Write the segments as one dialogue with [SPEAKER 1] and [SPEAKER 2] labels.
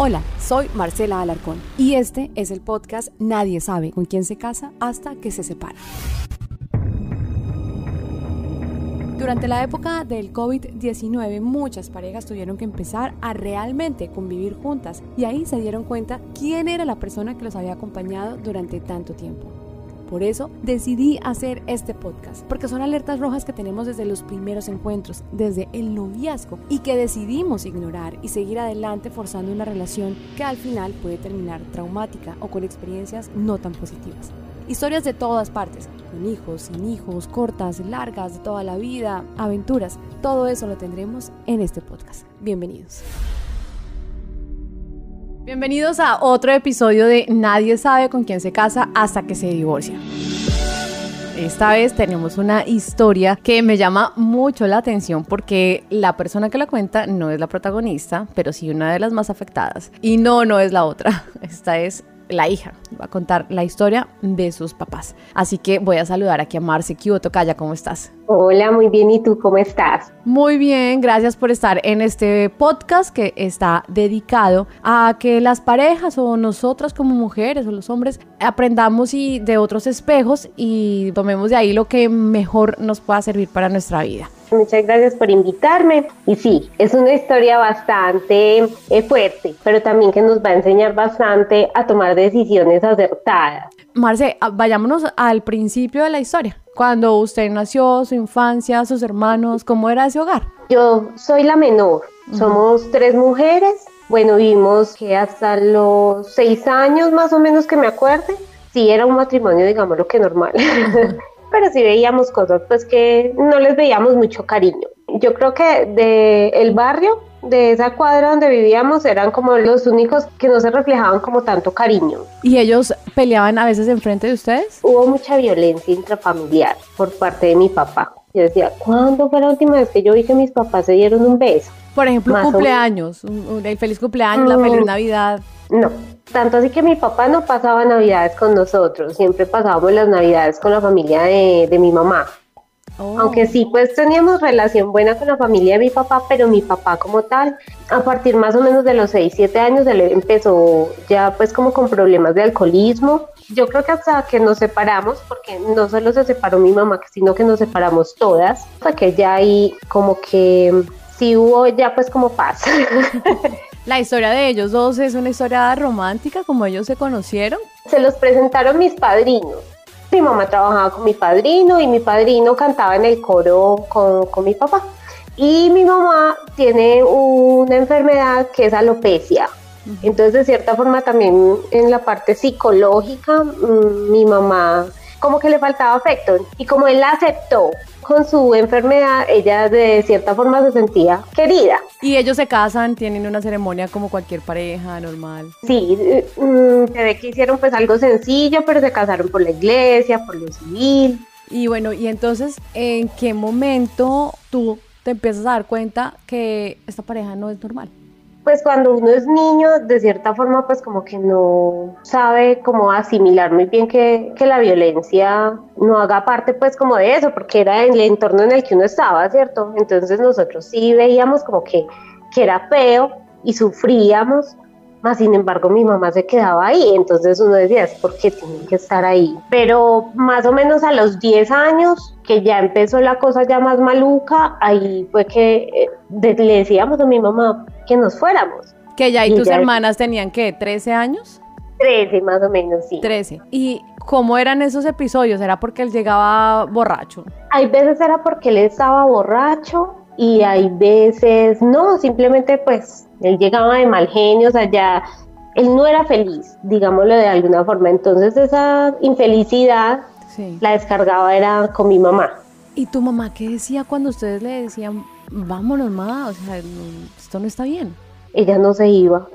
[SPEAKER 1] Hola, soy Marcela Alarcón y este es el podcast Nadie sabe con quién se casa hasta que se separa. Durante la época del COVID-19 muchas parejas tuvieron que empezar a realmente convivir juntas y ahí se dieron cuenta quién era la persona que los había acompañado durante tanto tiempo. Por eso decidí hacer este podcast, porque son alertas rojas que tenemos desde los primeros encuentros, desde el noviazgo, y que decidimos ignorar y seguir adelante forzando una relación que al final puede terminar traumática o con experiencias no tan positivas. Historias de todas partes, con hijos, sin hijos, cortas, largas, de toda la vida, aventuras, todo eso lo tendremos en este podcast. Bienvenidos. Bienvenidos a otro episodio de Nadie sabe con quién se casa hasta que se divorcia. Esta vez tenemos una historia que me llama mucho la atención porque la persona que la cuenta no es la protagonista, pero sí una de las más afectadas. Y no, no es la otra. Esta es la hija. Va a contar la historia de sus papás. Así que voy a saludar aquí a Marce Kioto. Calla, ¿cómo estás?
[SPEAKER 2] Hola, muy bien. ¿Y tú cómo estás?
[SPEAKER 1] Muy bien, gracias por estar en este podcast que está dedicado a que las parejas o nosotras como mujeres o los hombres aprendamos y de otros espejos y tomemos de ahí lo que mejor nos pueda servir para nuestra vida.
[SPEAKER 2] Muchas gracias por invitarme. Y sí, es una historia bastante eh, fuerte, pero también que nos va a enseñar bastante a tomar decisiones acertadas.
[SPEAKER 1] Marce, ah, vayámonos al principio de la historia. Cuando usted nació, su infancia, sus hermanos, ¿cómo era ese hogar?
[SPEAKER 2] Yo soy la menor. Somos tres mujeres. Bueno, vimos que hasta los seis años más o menos que me acuerde, sí era un matrimonio, digamos, lo que normal. Pero sí veíamos cosas pues que no les veíamos mucho cariño. Yo creo que de el barrio, de esa cuadra donde vivíamos, eran como los únicos que no se reflejaban como tanto cariño.
[SPEAKER 1] ¿Y ellos peleaban a veces enfrente de ustedes?
[SPEAKER 2] Hubo mucha violencia intrafamiliar por parte de mi papá. Yo decía, ¿cuándo fue la última vez que yo vi que mis papás se dieron un beso?
[SPEAKER 1] Por ejemplo, cumpleaños, el feliz cumpleaños, la feliz Navidad.
[SPEAKER 2] No, tanto así que mi papá no pasaba navidades con nosotros, siempre pasábamos las navidades con la familia de, mi mamá. Oh. Aunque sí, pues teníamos relación buena con la familia de mi papá, pero mi papá como tal, a partir más o menos de los 6, 7 años, él empezó ya pues como con problemas de alcoholismo. Yo creo que hasta que nos separamos, porque no solo se separó mi mamá, sino que nos separamos todas, hasta que ya ahí como que sí hubo ya pues como paz.
[SPEAKER 1] La historia de ellos dos es una historia romántica, como ellos se conocieron.
[SPEAKER 2] Se los presentaron mis padrinos. Mi mamá trabajaba con mi padrino y mi padrino cantaba en el coro con, con mi papá. Y mi mamá tiene una enfermedad que es alopecia. Entonces, de cierta forma, también en la parte psicológica, mm, mi mamá como que le faltaba afecto. Y como él la aceptó con su enfermedad, ella de cierta forma se sentía querida.
[SPEAKER 1] Y ellos se casan, tienen una ceremonia como cualquier pareja normal.
[SPEAKER 2] Sí, mm, se ve que hicieron pues algo sencillo, pero se casaron por la iglesia, por lo civil.
[SPEAKER 1] Y bueno, y entonces, ¿en qué momento tú te empiezas a dar cuenta que esta pareja no es normal?
[SPEAKER 2] Pues cuando uno es niño, de cierta forma, pues como que no sabe cómo asimilar muy bien que, que, la violencia no haga parte pues como de eso, porque era el entorno en el que uno estaba, ¿cierto? Entonces nosotros sí veíamos como que, que era feo y sufríamos, más sin embargo mi mamá se quedaba ahí, entonces uno decía, es porque tiene que estar ahí. Pero más o menos a los 10 años, que ya empezó la cosa ya más maluca, ahí fue que eh, le decíamos a mi mamá que nos fuéramos.
[SPEAKER 1] Que ya y, tus hermanas tenían que 13 años?
[SPEAKER 2] 13 más o menos, sí.
[SPEAKER 1] 13. ¿Y cómo eran esos episodios? ¿Era porque él llegaba borracho?
[SPEAKER 2] Hay veces era porque él estaba borracho y hay veces no, simplemente pues él llegaba de mal genio, o sea, ya él no era feliz, digámoslo de alguna forma. Entonces esa infelicidad la descargaba era con mi mamá.
[SPEAKER 1] ¿Y tu mamá qué decía cuando ustedes le decían, vámonos, mamá, o sea, esto no está bien?
[SPEAKER 2] Ella no se iba.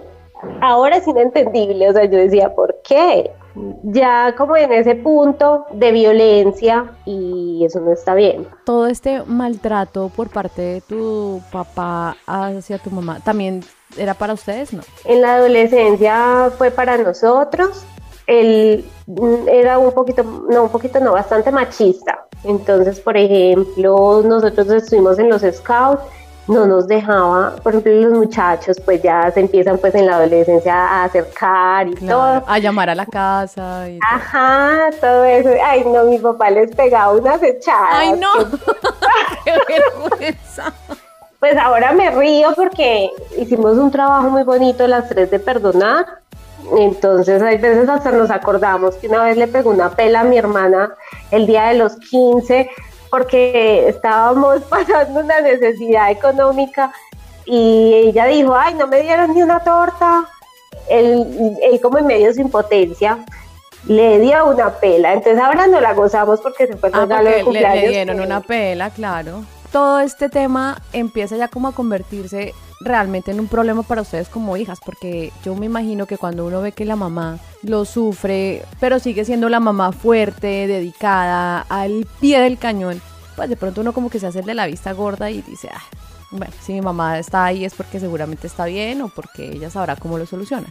[SPEAKER 2] Ahora es inentendible, o sea, yo decía, ¿por qué? Ya como en ese punto de violencia y eso no está bien.
[SPEAKER 1] Todo este maltrato por parte de tu papá hacia tu mamá, ¿también era para ustedes, no?
[SPEAKER 2] En la adolescencia fue para nosotros. Él era un poquito, no, un poquito, no, bastante machista. Entonces, por ejemplo, nosotros estuvimos en los scouts no nos dejaba, por ejemplo, los muchachos pues ya se empiezan pues en la adolescencia a acercar y todo.
[SPEAKER 1] A llamar a la casa. Y
[SPEAKER 2] Ajá, todo eso. Ay, no, mi papá les pegaba unas echadas.
[SPEAKER 1] Ay, no. Qué vergüenza.
[SPEAKER 2] Pues ahora me río porque hicimos un trabajo muy bonito las tres de perdonar. Entonces, hay veces hasta nos acordamos que una vez le pegó una pela a mi hermana el día de los 15 porque estábamos pasando una necesidad económica y ella dijo, ay, no me dieron ni una torta. Él, él como en medio de su impotencia le dio una pela. Entonces ahora no la gozamos porque se fue
[SPEAKER 1] Ah,
[SPEAKER 2] regalo de
[SPEAKER 1] le,
[SPEAKER 2] cumpleaños.
[SPEAKER 1] le dieron una pela, claro. Todo este tema empieza ya como a convertirse realmente en un problema para ustedes como hijas, porque yo me imagino que cuando uno ve que la mamá lo sufre, pero sigue siendo la mamá fuerte, dedicada, al pie del cañón, pues de pronto uno como que se hace de la vista gorda y dice, ah, bueno, si mi mamá está ahí es porque seguramente está bien o porque ella sabrá cómo lo soluciona.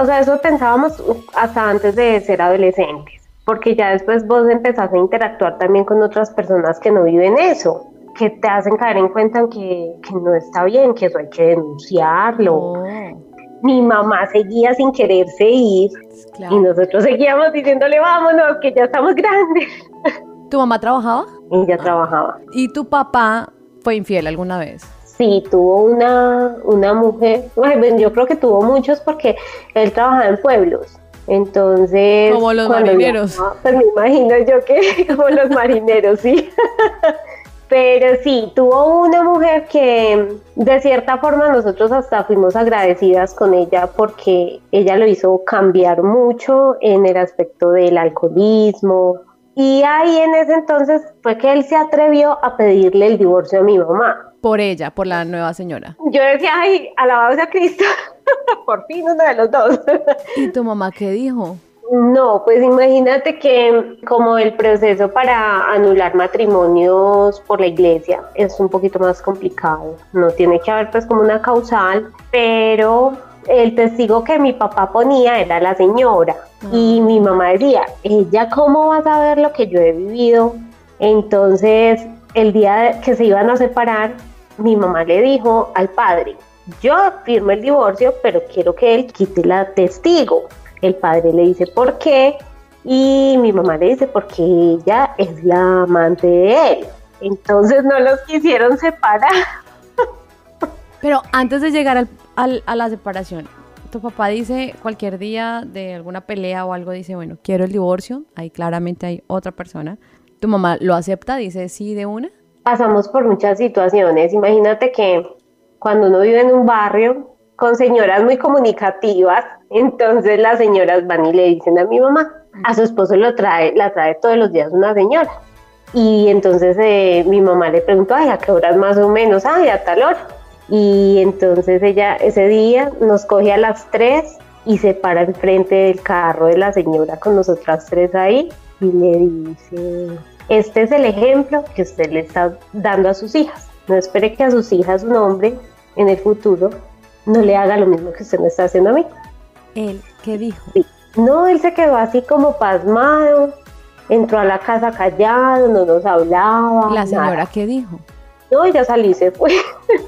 [SPEAKER 2] O sea, eso pensábamos hasta antes de ser adolescentes, porque ya después vos empezás a interactuar también con otras personas que no viven eso, que te hacen caer en cuenta en que, que no está bien, que eso hay que denunciarlo.
[SPEAKER 1] Oh,
[SPEAKER 2] Mi mamá seguía sin quererse ir
[SPEAKER 1] claro.
[SPEAKER 2] y nosotros seguíamos diciéndole, vámonos, que ya estamos grandes.
[SPEAKER 1] ¿Tu mamá trabajaba?
[SPEAKER 2] Ella trabajaba.
[SPEAKER 1] ¿Y tu papá fue infiel alguna vez?
[SPEAKER 2] Sí, tuvo una, una mujer, bueno, pues yo creo que tuvo muchos porque él trabajaba en pueblos. Entonces,
[SPEAKER 1] Como los marineros.
[SPEAKER 2] viajaba, pues me imagino yo que como los marineros, sí. Pero sí, tuvo una mujer que de cierta forma nosotros hasta fuimos agradecidas con ella porque ella lo hizo cambiar mucho en el aspecto del alcoholismo. Y ahí en ese entonces fue que él se atrevió a pedirle el divorcio a mi mamá.
[SPEAKER 1] Por ella, por la nueva señora.
[SPEAKER 2] Yo decía, ay, alabado sea Cristo, por fin uno de los dos.
[SPEAKER 1] ¿Y tu mamá qué dijo?
[SPEAKER 2] No, pues imagínate que como el proceso para anular matrimonios por la iglesia es un poquito más complicado. No tiene que haber pues como una causal, pero el testigo que mi papá ponía era la señora y mi mamá decía, ella cómo va a saber lo que yo he vivido. Entonces el día que se iban a separar, mi mamá le dijo al padre, yo firmo el divorcio, pero quiero que él quite la testigo. El padre le dice, ¿por qué? Y mi mamá le dice, porque ella es la amante de él. Entonces no los quisieron separar.
[SPEAKER 1] Pero antes de llegar al, al- a la separación, tu papá dice cualquier día de alguna pelea o algo, dice, bueno, quiero el divorcio. Ahí claramente hay otra persona. Tu mamá lo acepta, dice sí de una.
[SPEAKER 2] Pasamos por muchas situaciones. Imagínate que cuando uno vive en un barrio con señoras muy comunicativas, entonces las señoras van y le dicen a mi mamá, a su esposo lo trae, la trae todos los días una señora. Y entonces eh, mi mamá le preguntó, ay, ¿a qué horas más o menos? Ay, a tal hora. Y entonces ella ese día nos coge a las tres y se para enfrente del carro de la señora con nosotras tres ahí y le dice, este es el ejemplo que usted le está dando a sus hijas. No espere que a sus hijas un hombre en el futuro no le haga lo mismo que usted me está haciendo a mí.
[SPEAKER 1] Él, ¿qué dijo?
[SPEAKER 2] No, él se quedó así como pasmado, entró a la casa callado, no nos hablaba.
[SPEAKER 1] La señora,
[SPEAKER 2] nada.
[SPEAKER 1] ¿qué dijo?
[SPEAKER 2] No, ella salió y se fue.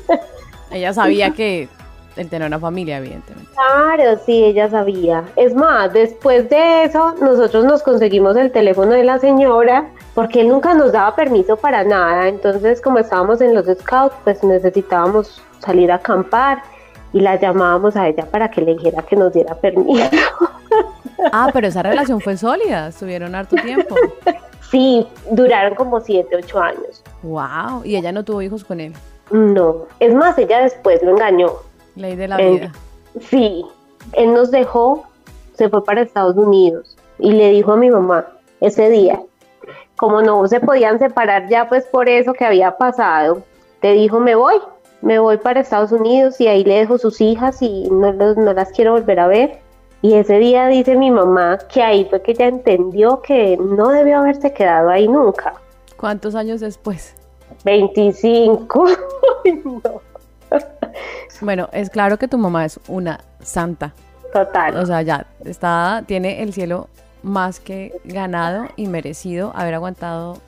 [SPEAKER 1] Ella sabía que él tenía una familia, evidentemente.
[SPEAKER 2] Claro, sí, ella sabía. Es más, después de eso, nosotros nos conseguimos el teléfono de la señora porque él nunca nos daba permiso para nada. Entonces, como estábamos en los scouts, pues necesitábamos salir a acampar y la llamábamos a ella para que le dijera que nos diera permiso.
[SPEAKER 1] Ah, pero esa relación fue sólida, estuvieron harto tiempo.
[SPEAKER 2] Sí, duraron como 7, 8 años.
[SPEAKER 1] Wow, y ella no tuvo hijos con él.
[SPEAKER 2] No, es más, ella después lo engañó.
[SPEAKER 1] Ley de la
[SPEAKER 2] Eh,
[SPEAKER 1] vida.
[SPEAKER 2] Sí, él nos dejó, se fue para Estados Unidos y le dijo a mi mamá ese día, como no se podían separar ya pues por eso que había pasado, te dijo me voy, me voy para Estados Unidos y ahí le dejo sus hijas y no, no las quiero volver a ver. Y ese día dice mi mamá que ahí fue que ella entendió que no debió haberse quedado ahí nunca.
[SPEAKER 1] ¿Cuántos años después?
[SPEAKER 2] 25. Ay, no,
[SPEAKER 1] Bueno, es claro que tu mamá es una santa.
[SPEAKER 2] total.
[SPEAKER 1] O sea, ya está, tiene el cielo más que ganado y merecido haber aguantado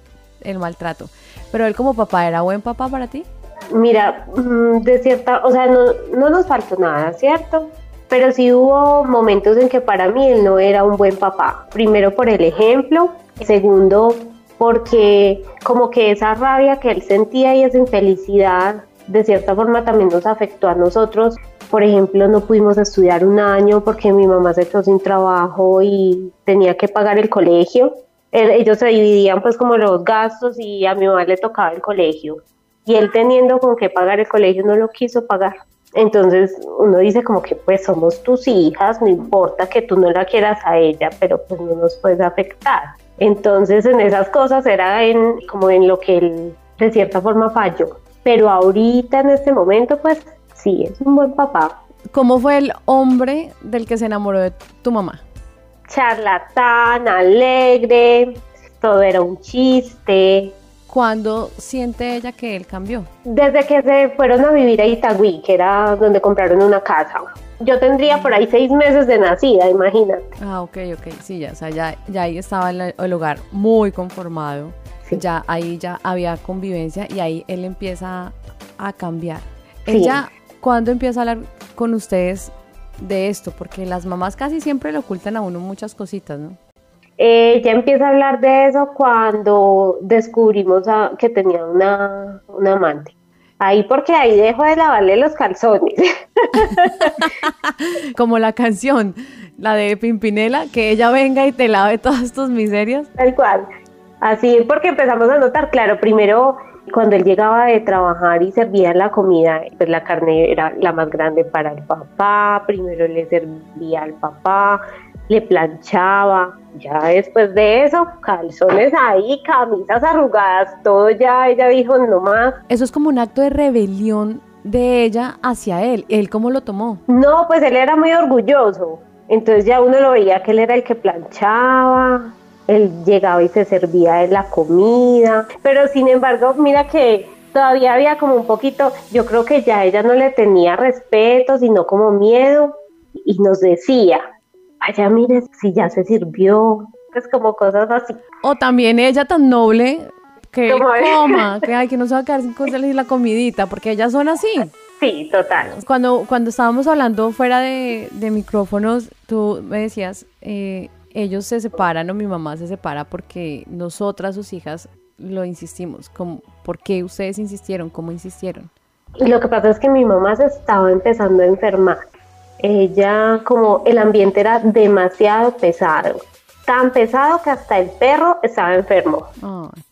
[SPEAKER 1] el maltrato. Pero él como papá, ¿era buen papá para ti?
[SPEAKER 2] Mira, mm, de cierta, o sea, no, no nos faltó nada, ¿cierto? Pero sí hubo momentos en que para mí él no era un buen papá. Primero por el ejemplo, segundo porque como que esa rabia que él sentía y esa infelicidad de cierta forma también nos afectó a nosotros. Por ejemplo, no pudimos estudiar un año porque mi mamá se quedó sin trabajo y tenía que pagar el colegio. Ellos se dividían pues como los gastos y a mi mamá le tocaba el colegio. Y él teniendo con qué pagar el colegio no lo quiso pagar. Entonces uno dice como que pues somos tus hijas, no importa que tú no la quieras a ella, pero pues no nos puedes afectar. Entonces en esas cosas era en, como en lo que él de cierta forma falló. Pero ahorita en este momento pues sí, es un buen papá.
[SPEAKER 1] ¿Cómo fue el hombre del que se enamoró de tu mamá?
[SPEAKER 2] Charlatán, alegre, todo era un chiste,
[SPEAKER 1] ¿Cuándo siente ella que él cambió?
[SPEAKER 2] Desde que se fueron a vivir a Itagüí, que era donde compraron una casa. Yo tendría por ahí seis meses de nacida, imagínate.
[SPEAKER 1] Ah, ok, ok, sí, ya, o sea, ya, ya ahí estaba el, el hogar muy conformado. Ya ahí ya había convivencia y ahí él empieza a cambiar. Ella, ¿cuándo empieza a hablar con ustedes de esto? Porque las mamás casi siempre le ocultan a uno muchas cositas, ¿no?
[SPEAKER 2] Ella empieza a hablar de eso cuando descubrimos que tenía una, amante. Ahí porque ahí dejo de lavarle los calzones.
[SPEAKER 1] Como la canción, la de Pimpinela, que ella venga y te lave todas tus miserias.
[SPEAKER 2] Tal cual. Así porque empezamos a notar, claro, primero cuando él llegaba de trabajar y servía la comida, pues la carne era la más grande para el papá, primero le servía al papá, le planchaba, ya después de eso, calzones ahí, camisas arrugadas, todo ya, ella dijo no más.
[SPEAKER 1] Eso es como un acto de rebelión de ella hacia él, ¿él cómo lo tomó?
[SPEAKER 2] No, pues él era muy orgulloso, entonces ya uno lo veía que él era el que planchaba, él llegaba y se servía de la comida, pero sin embargo, mira que todavía había como un poquito, yo creo que ya ella no le tenía respeto, sino como miedo, y nos decía, vaya, mire si ya se sirvió, es como cosas así.
[SPEAKER 1] O también ella tan noble que coma, que hay que no se va a quedar sin cosas y la comidita, porque ellas son así.
[SPEAKER 2] Sí, total.
[SPEAKER 1] Cuando, cuando estábamos hablando fuera de, micrófonos, tú me decías, eh, ellos se separan o mi mamá se separa porque nosotras, sus hijas, lo insistimos. ¿Cómo, ¿Por qué ustedes insistieron? ¿Cómo insistieron?
[SPEAKER 2] Lo que pasa es que mi mamá se estaba empezando a enfermar ella como el ambiente era demasiado pesado, tan pesado que hasta el perro estaba enfermo.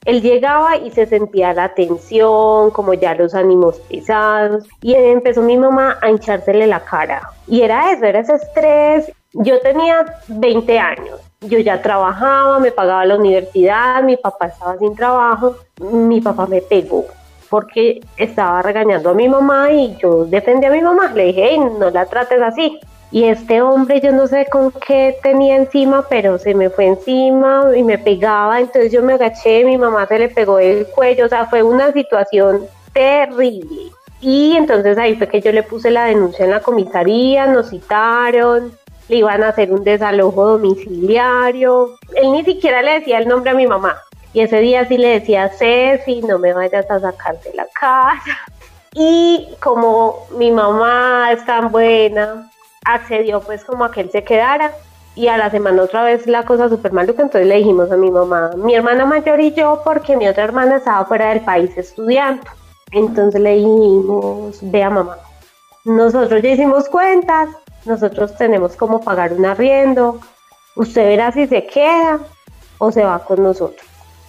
[SPEAKER 2] Él llegaba y se sentía la tensión, como ya los ánimos pesados, y empezó mi mamá a hinchársele la cara. Y era eso, era ese estrés. Yo tenía 20 años, yo ya trabajaba, me pagaba la universidad, mi papá estaba sin trabajo, mi papá me pegó porque estaba regañando a mi mamá y yo defendí a mi mamá. Le dije, no la trates así. Y este hombre, yo no sé con qué tenía encima, pero se me fue encima y me pegaba. Entonces yo me agaché, mi mamá se le pegó el cuello. O sea, fue una situación terrible. Y entonces ahí fue que yo le puse la denuncia en la comisaría, nos citaron, le iban a hacer un desalojo domiciliario. Él ni siquiera le decía el nombre a mi mamá. Y ese día sí le decía, Ceci, no me vayas a sacar de la casa. Y como mi mamá es tan buena, accedió pues como a que él se quedara. Y a la semana otra vez la cosa súper maluca, entonces le dijimos a mi mamá, mi hermana mayor y yo, porque mi otra hermana estaba fuera del país estudiando. Entonces le dijimos, vea mamá, nosotros ya hicimos cuentas, nosotros tenemos como pagar un arriendo, usted verá si se queda o se va con nosotros.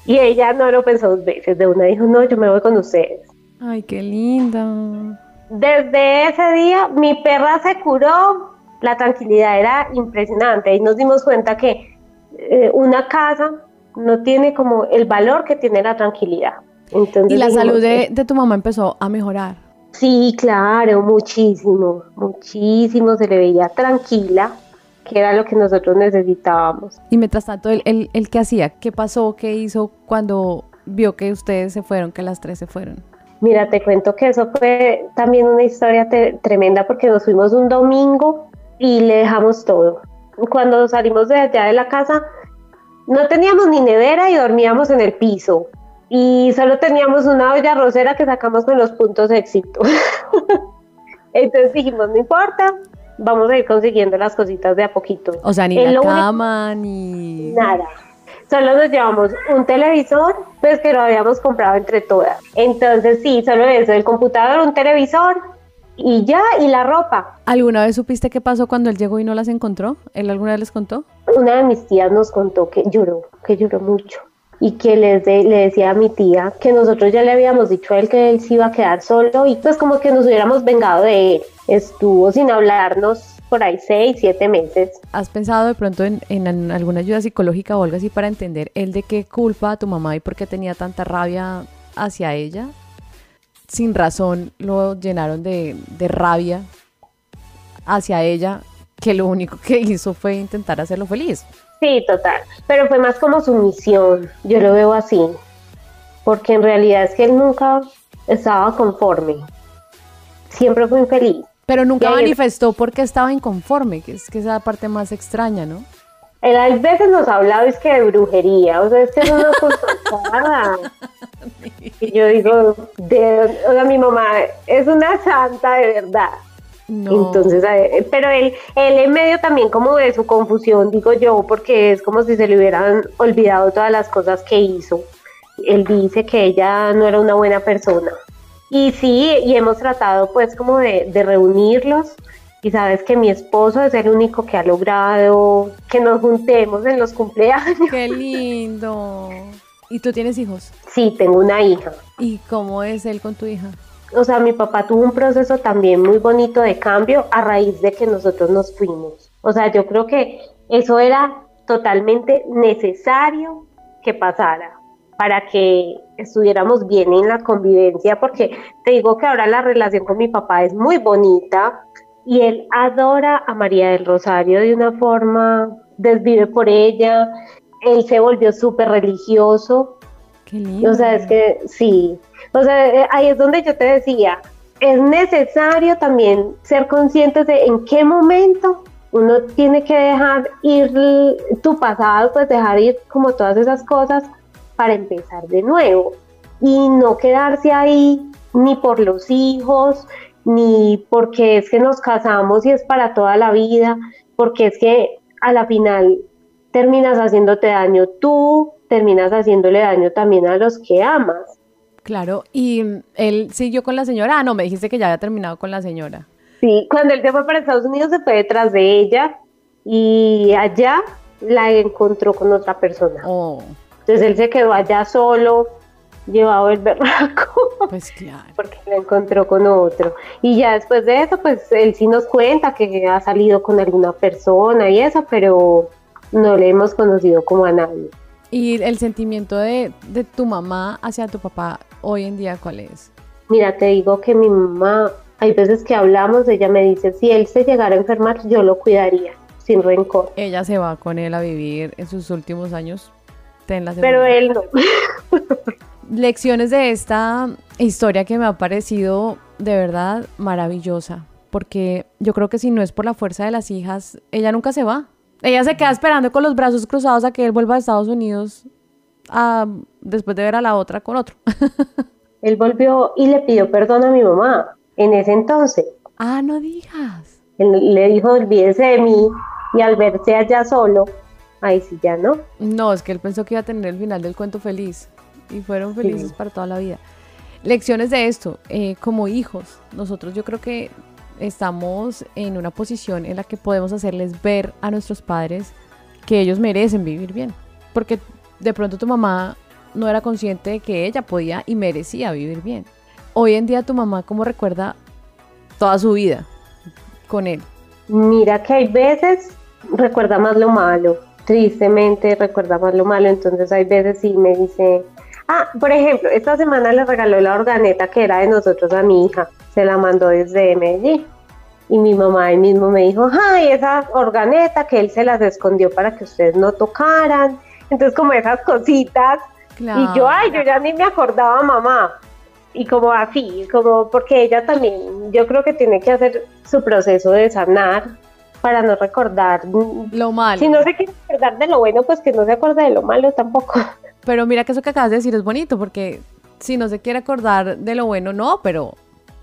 [SPEAKER 2] Y ella no lo pensó dos veces, de una dijo, no, yo me voy con ustedes.
[SPEAKER 1] Ay, qué linda.
[SPEAKER 2] Desde ese día mi perra se curó, la tranquilidad era impresionante y nos dimos cuenta que eh, una casa no tiene como el valor que tiene la tranquilidad.
[SPEAKER 1] Entonces, y la salud de, de tu mamá empezó a mejorar.
[SPEAKER 2] Sí, claro, muchísimo, muchísimo, se le veía tranquila que era lo que nosotros necesitábamos.
[SPEAKER 1] Y mientras tanto, ¿el, el, qué hacía? ¿Qué pasó? ¿Qué hizo cuando vio que ustedes se fueron, que las tres se fueron?
[SPEAKER 2] Mira, te cuento que eso fue también una historia tremenda porque nos fuimos un domingo y le dejamos todo. Cuando salimos de allá de la casa, no teníamos ni nevera y dormíamos en el piso. y solo teníamos una olla rosera que sacamos con los puntos de éxito. Entonces dijimos, no importa, vamos a ir consiguiendo las cositas de a poquito.
[SPEAKER 1] O sea, ni la cama, ni...
[SPEAKER 2] Nada. Solo nos llevamos un televisor, pues que lo habíamos comprado entre todas. Entonces sí, solo eso, el computador, un televisor y ya, y la ropa.
[SPEAKER 1] ¿Alguna vez supiste qué pasó cuando él llegó y no las encontró? ¿Él alguna vez les contó?
[SPEAKER 2] Una de mis tías nos contó que lloró, que lloró mucho y que les le decía a mi tía que nosotros ya le habíamos dicho a él que él se iba a quedar solo y pues como que nos hubiéramos vengado de él. Estuvo sin hablarnos por ahí seis, siete meses.
[SPEAKER 1] ¿Has pensado de pronto en, en, alguna ayuda psicológica o algo así para entender el de qué culpa a tu mamá y por qué tenía tanta rabia hacia ella? Sin razón lo llenaron de, de rabia hacia ella, que lo único que hizo fue intentar hacerlo feliz.
[SPEAKER 2] Sí, total. Pero fue más como su misión, yo lo veo así. Porque en realidad es que él nunca estaba conforme. Siempre fue infeliz.
[SPEAKER 1] Pero nunca manifestó porque estaba inconforme, que es que esa parte más extraña, ¿no?
[SPEAKER 2] Él a veces nos ha hablado es que de brujería, o sea, es que es una cosa y yo digo, de, o sea, mi mamá es una santa de verdad. Entonces, eh, pero él, él en medio también como de su confusión, digo yo, porque es como si se le hubieran olvidado todas las cosas que hizo. Él dice que ella no era una buena persona. Y sí, y hemos tratado pues como de, de reunirlos. Y sabes que mi esposo es el único que ha logrado que nos juntemos en los cumpleaños.
[SPEAKER 1] Qué lindo. ¿Y tú tienes hijos?
[SPEAKER 2] Sí, tengo una hija.
[SPEAKER 1] ¿Y cómo es él con tu hija?
[SPEAKER 2] O sea, mi papá tuvo un proceso también muy bonito de cambio a raíz de que nosotros nos fuimos. O sea, yo creo que eso era totalmente necesario que pasara para que estuviéramos bien en la convivencia, porque te digo que ahora la relación con mi papá es muy bonita y él adora a María del Rosario de una forma, desvive por ella, él se volvió súper religioso.
[SPEAKER 1] Qué lindo.
[SPEAKER 2] O sea, es que sí, o sea, eh, ahí es donde yo te decía, es necesario también ser conscientes de en qué momento uno tiene que dejar ir tu pasado, pues dejar ir como todas esas cosas para empezar de nuevo y no quedarse ahí ni por los hijos, ni porque es que nos casamos y es para toda la vida, porque es que a la final terminas haciéndote daño tú, terminas haciéndole daño también a los que amas.
[SPEAKER 1] Claro, y él siguió con la señora. Ah, no, me dijiste que ya había terminado con la señora.
[SPEAKER 2] Sí, cuando él se fue para Estados Unidos se fue detrás de ella y allá la encontró con otra persona.
[SPEAKER 1] Oh.
[SPEAKER 2] Entonces él se quedó allá solo, llevado el berraco.
[SPEAKER 1] Pues claro.
[SPEAKER 2] Porque la encontró con otro. Y ya después de eso, pues él sí nos cuenta que ha salido con alguna persona y eso, pero no le hemos conocido como a nadie.
[SPEAKER 1] ¿Y el sentimiento de, de tu mamá hacia tu papá hoy en día cuál es?
[SPEAKER 2] Mira, te digo que mi mamá, hay veces que hablamos, ella me dice, si él se llegara a enfermar, yo lo cuidaría, sin rencor.
[SPEAKER 1] Ella se va con él a vivir en sus últimos años.
[SPEAKER 2] Pero él no.
[SPEAKER 1] Lecciones de esta historia que me ha parecido de verdad maravillosa, porque yo creo que si no es por la fuerza de las hijas, ella nunca se va. Ella se queda esperando con los brazos cruzados a que él vuelva a Estados Unidos después de ver a la otra con otro.
[SPEAKER 2] Él volvió y le pidió perdón a mi mamá en ese entonces.
[SPEAKER 1] Ah, no digas.
[SPEAKER 2] Él le dijo, olvídese de mí y al verse allá solo, ahí sí ya no.
[SPEAKER 1] No, es que él pensó que iba a tener el final del cuento feliz y fueron felices para toda la vida. Lecciones de esto, eh, como hijos, nosotros yo creo que estamos en una posición en la que podemos hacerles ver a nuestros padres que ellos merecen vivir bien. Porque de pronto tu mamá no era consciente de que ella podía y merecía vivir bien. Hoy en día tu mamá, ¿cómo recuerda toda su vida con él?
[SPEAKER 2] Mira que hay veces recuerda más lo malo, tristemente recuerda más lo malo, entonces hay veces sí me dice, ah, por ejemplo, esta semana le regaló la organeta que era de nosotros a mi hija, se la mandó desde Medellín. Y mi mamá ahí mismo me dijo, ay, esa organeta que él se las escondió para que ustedes no tocaran entonces como esas cositas. Y yo, ay, yo ya ni me acordaba mamá. Y como así, como porque ella también, yo creo que tiene que hacer su proceso de sanar para no recordar
[SPEAKER 1] lo malo.
[SPEAKER 2] Si no se quiere acordar de lo bueno, pues que no se acuerde de lo malo tampoco.
[SPEAKER 1] pero mira que eso que acabas de decir es bonito porque si no se quiere acordar de lo bueno, no, pero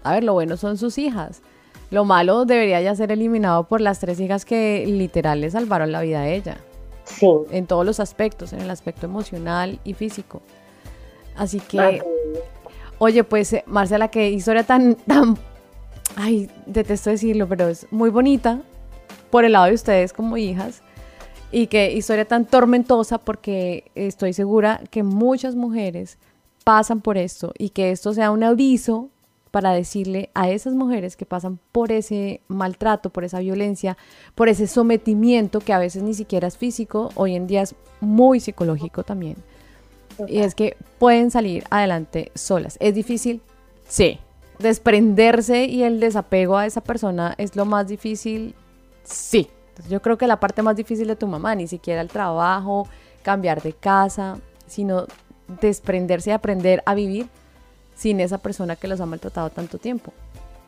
[SPEAKER 1] a ver, lo bueno son sus hijas. Lo malo debería ya ser eliminado por las tres hijas que literal le salvaron la vida a ella.
[SPEAKER 2] Sí.
[SPEAKER 1] En todos los aspectos, en el aspecto emocional y físico. Así que, oye, pues eh, Marcela, qué historia tan, tan, ay, detesto decirlo, pero es muy bonita por el lado de ustedes como hijas. Y qué historia tan tormentosa porque estoy segura que muchas mujeres pasan por esto y que esto sea un aviso para decirle a esas mujeres que pasan por ese maltrato, por esa violencia, por ese sometimiento que a veces ni siquiera es físico, hoy en día es muy psicológico también. Y es que pueden salir adelante solas. ¿Es difícil? Sí. Desprenderse y el desapego a esa persona es lo más difícil. Sí. yo creo que la parte más difícil de tu mamá, ni siquiera el trabajo, cambiar de casa, sino desprenderse y aprender a vivir sin esa persona que los ha maltratado tanto tiempo.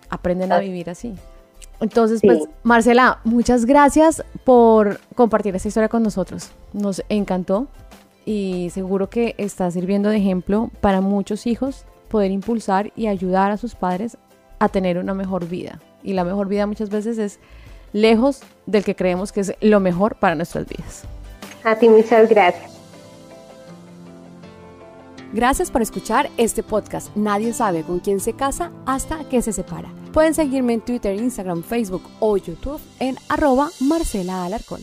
[SPEAKER 1] Aprenden a vivir así. Entonces, pues, Marcela, muchas gracias por compartir esta historia con nosotros. Nos encantó y seguro que está sirviendo de ejemplo para muchos hijos poder impulsar y ayudar a sus padres a tener una mejor vida. Y la mejor vida muchas veces es lejos del que creemos que es lo mejor para nuestras vidas.
[SPEAKER 2] A ti muchas gracias.
[SPEAKER 1] Gracias por escuchar este podcast. Nadie sabe con quién se casa hasta que se separa. Pueden seguirme en Twitter, Instagram, Facebook o YouTube en arroba Marcela Alarcón.